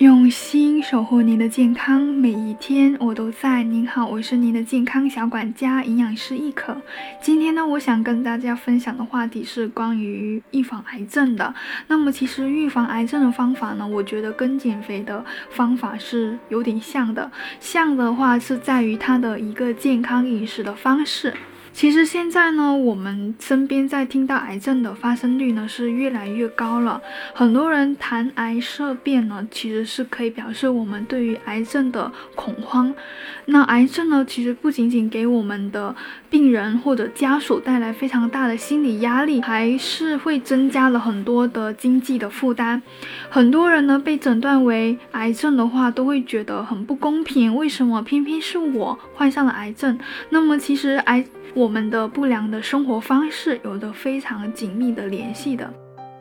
用心守护您的健康，每一天我都在。您好，我是您的健康小管家，营养师亦可。今天呢，我想跟大家分享的话题是关于预防癌症的。那么，其实预防癌症的方法呢，我觉得跟减肥的方法是有点像的。像的话是在于它的一个健康饮食的方式。其实现在呢，我们身边在听到癌症的发生率呢是越来越高了。很多人谈癌色变呢，其实是可以表示我们对于癌症的恐慌。那癌症呢，其实不仅仅给我们的病人或者家属带来非常大的心理压力，还是会增加了很多的经济的负担。很多人呢被诊断为癌症的话，都会觉得很不公平，为什么偏偏是我患上了癌症？那么其实癌我们的不良的生活方式有着非常紧密的联系的。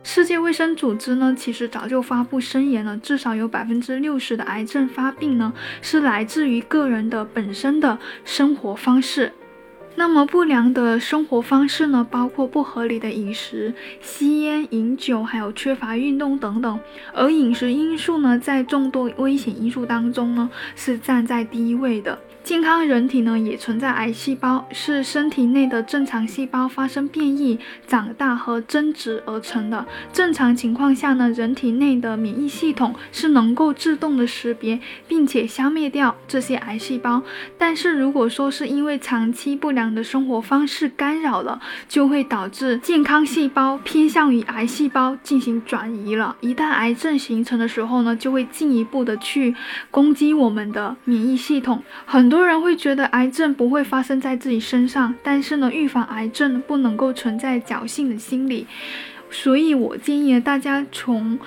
世界卫生组织呢，其实早就发布声言了，至少有百分之六十的癌症发病呢，是来自于个人的本身的生活方式。那么不良的生活方式呢，包括不合理的饮食、吸烟、饮酒，还有缺乏运动等等。而饮食因素呢，在众多危险因素当中呢，是站在第一位的。健康人体呢也存在癌细胞，是身体内的正常细胞发生变异、长大和增殖而成的。正常情况下呢，人体内的免疫系统是能够自动的识别并且消灭掉这些癌细胞。但是如果说是因为长期不良样的生活方式干扰了，就会导致健康细胞偏向于癌细胞进行转移了。一旦癌症形成的时候呢，就会进一步的去攻击我们的免疫系统。很多人会觉得癌症不会发生在自己身上，但是呢，预防癌症不能够存在侥幸的心理，所以我建议大家从，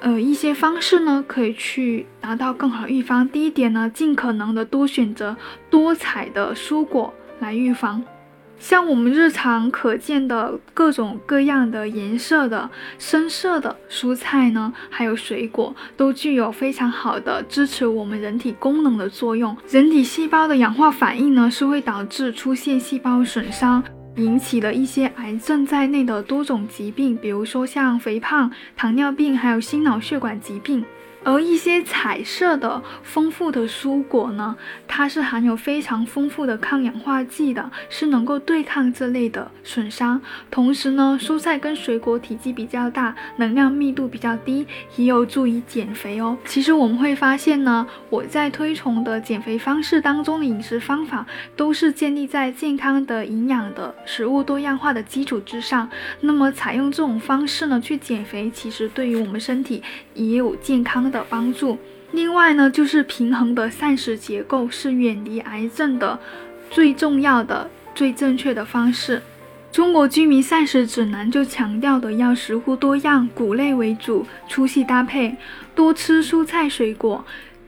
呃一些方式呢，可以去达到更好预防。第一点呢，尽可能的多选择多彩的蔬果来预防。像我们日常可见的各种各样的颜色的深色的蔬菜呢，还有水果，都具有非常好的支持我们人体功能的作用。人体细胞的氧化反应呢，是会导致出现细胞损伤，引起了一些癌症在内的多种疾病，比如说像肥胖、糖尿病，还有心脑血管疾病。而一些彩色的丰富的蔬果呢，它是含有非常丰富的抗氧化剂的，是能够对抗这类的损伤。同时呢，蔬菜跟水果体积比较大，能量密度比较低，也有助于减肥哦。其实我们会发现呢，我在推崇的减肥方式当中的饮食方法，都是建立在健康的、营养的食物多样化的基础之上。那么采用这种方式呢，去减肥，其实对于我们身体也有健康的。帮助，另外呢，就是平衡的膳食结构是远离癌症的最重要的、最正确的方式。中国居民膳食指南就强调的要食物多样，谷类为主，粗细搭配，多吃蔬菜水果。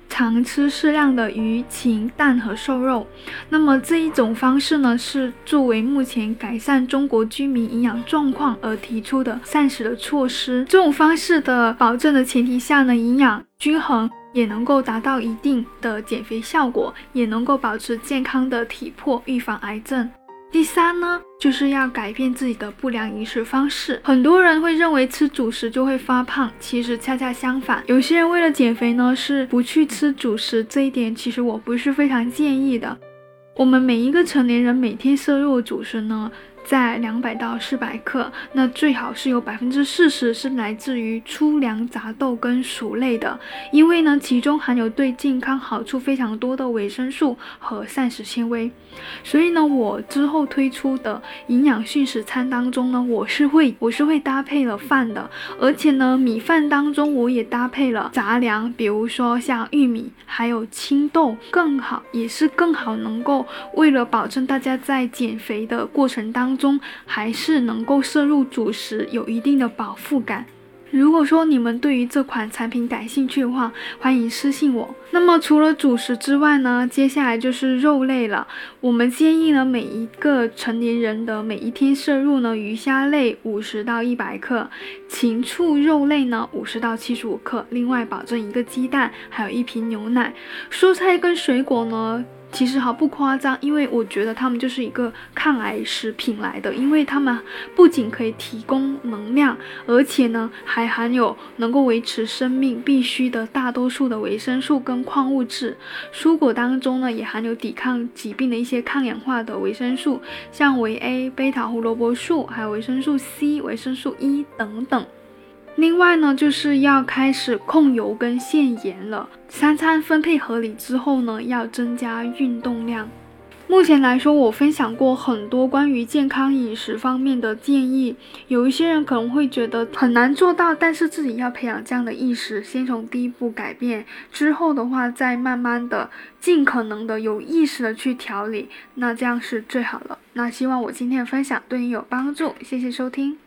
常吃适量的鱼、禽、蛋和瘦肉。那么这一种方式呢，是作为目前改善中国居民营养状况而提出的膳食的措施。这种方式的保证的前提下呢，营养均衡也能够达到一定的减肥效果，也能够保持健康的体魄，预防癌症。第三呢，就是要改变自己的不良饮食方式。很多人会认为吃主食就会发胖，其实恰恰相反。有些人为了减肥呢，是不去吃主食，这一点其实我不是非常建议的。我们每一个成年人每天摄入主食呢？在两百到四百克，那最好是有百分之四十是来自于粗粮、杂豆跟薯类的，因为呢，其中含有对健康好处非常多的维生素和膳食纤维。所以呢，我之后推出的营养训食餐当中呢，我是会我是会搭配了饭的，而且呢，米饭当中我也搭配了杂粮，比如说像玉米还有青豆，更好也是更好能够为了保证大家在减肥的过程当。中中还是能够摄入主食，有一定的饱腹感。如果说你们对于这款产品感兴趣的话，欢迎私信我。那么除了主食之外呢，接下来就是肉类了。我们建议呢，每一个成年人的每一天摄入呢，鱼虾类五十到一百克，禽畜肉类呢，五十到七十五克，另外保证一个鸡蛋，还有一瓶牛奶。蔬菜跟水果呢？其实毫不夸张，因为我觉得它们就是一个抗癌食品来的，因为它们不仅可以提供能量，而且呢还含有能够维持生命必须的大多数的维生素跟矿物质。蔬果当中呢也含有抵抗疾病的一些抗氧化的维生素，像维 A、贝塔胡萝卜素，还有维生素 C、维生素 E 等等。另外呢，就是要开始控油跟限盐了。三餐分配合理之后呢，要增加运动量。目前来说，我分享过很多关于健康饮食方面的建议。有一些人可能会觉得很难做到，但是自己要培养这样的意识，先从第一步改变，之后的话再慢慢的、尽可能的有意识的去调理，那这样是最好了。那希望我今天的分享对你有帮助，谢谢收听。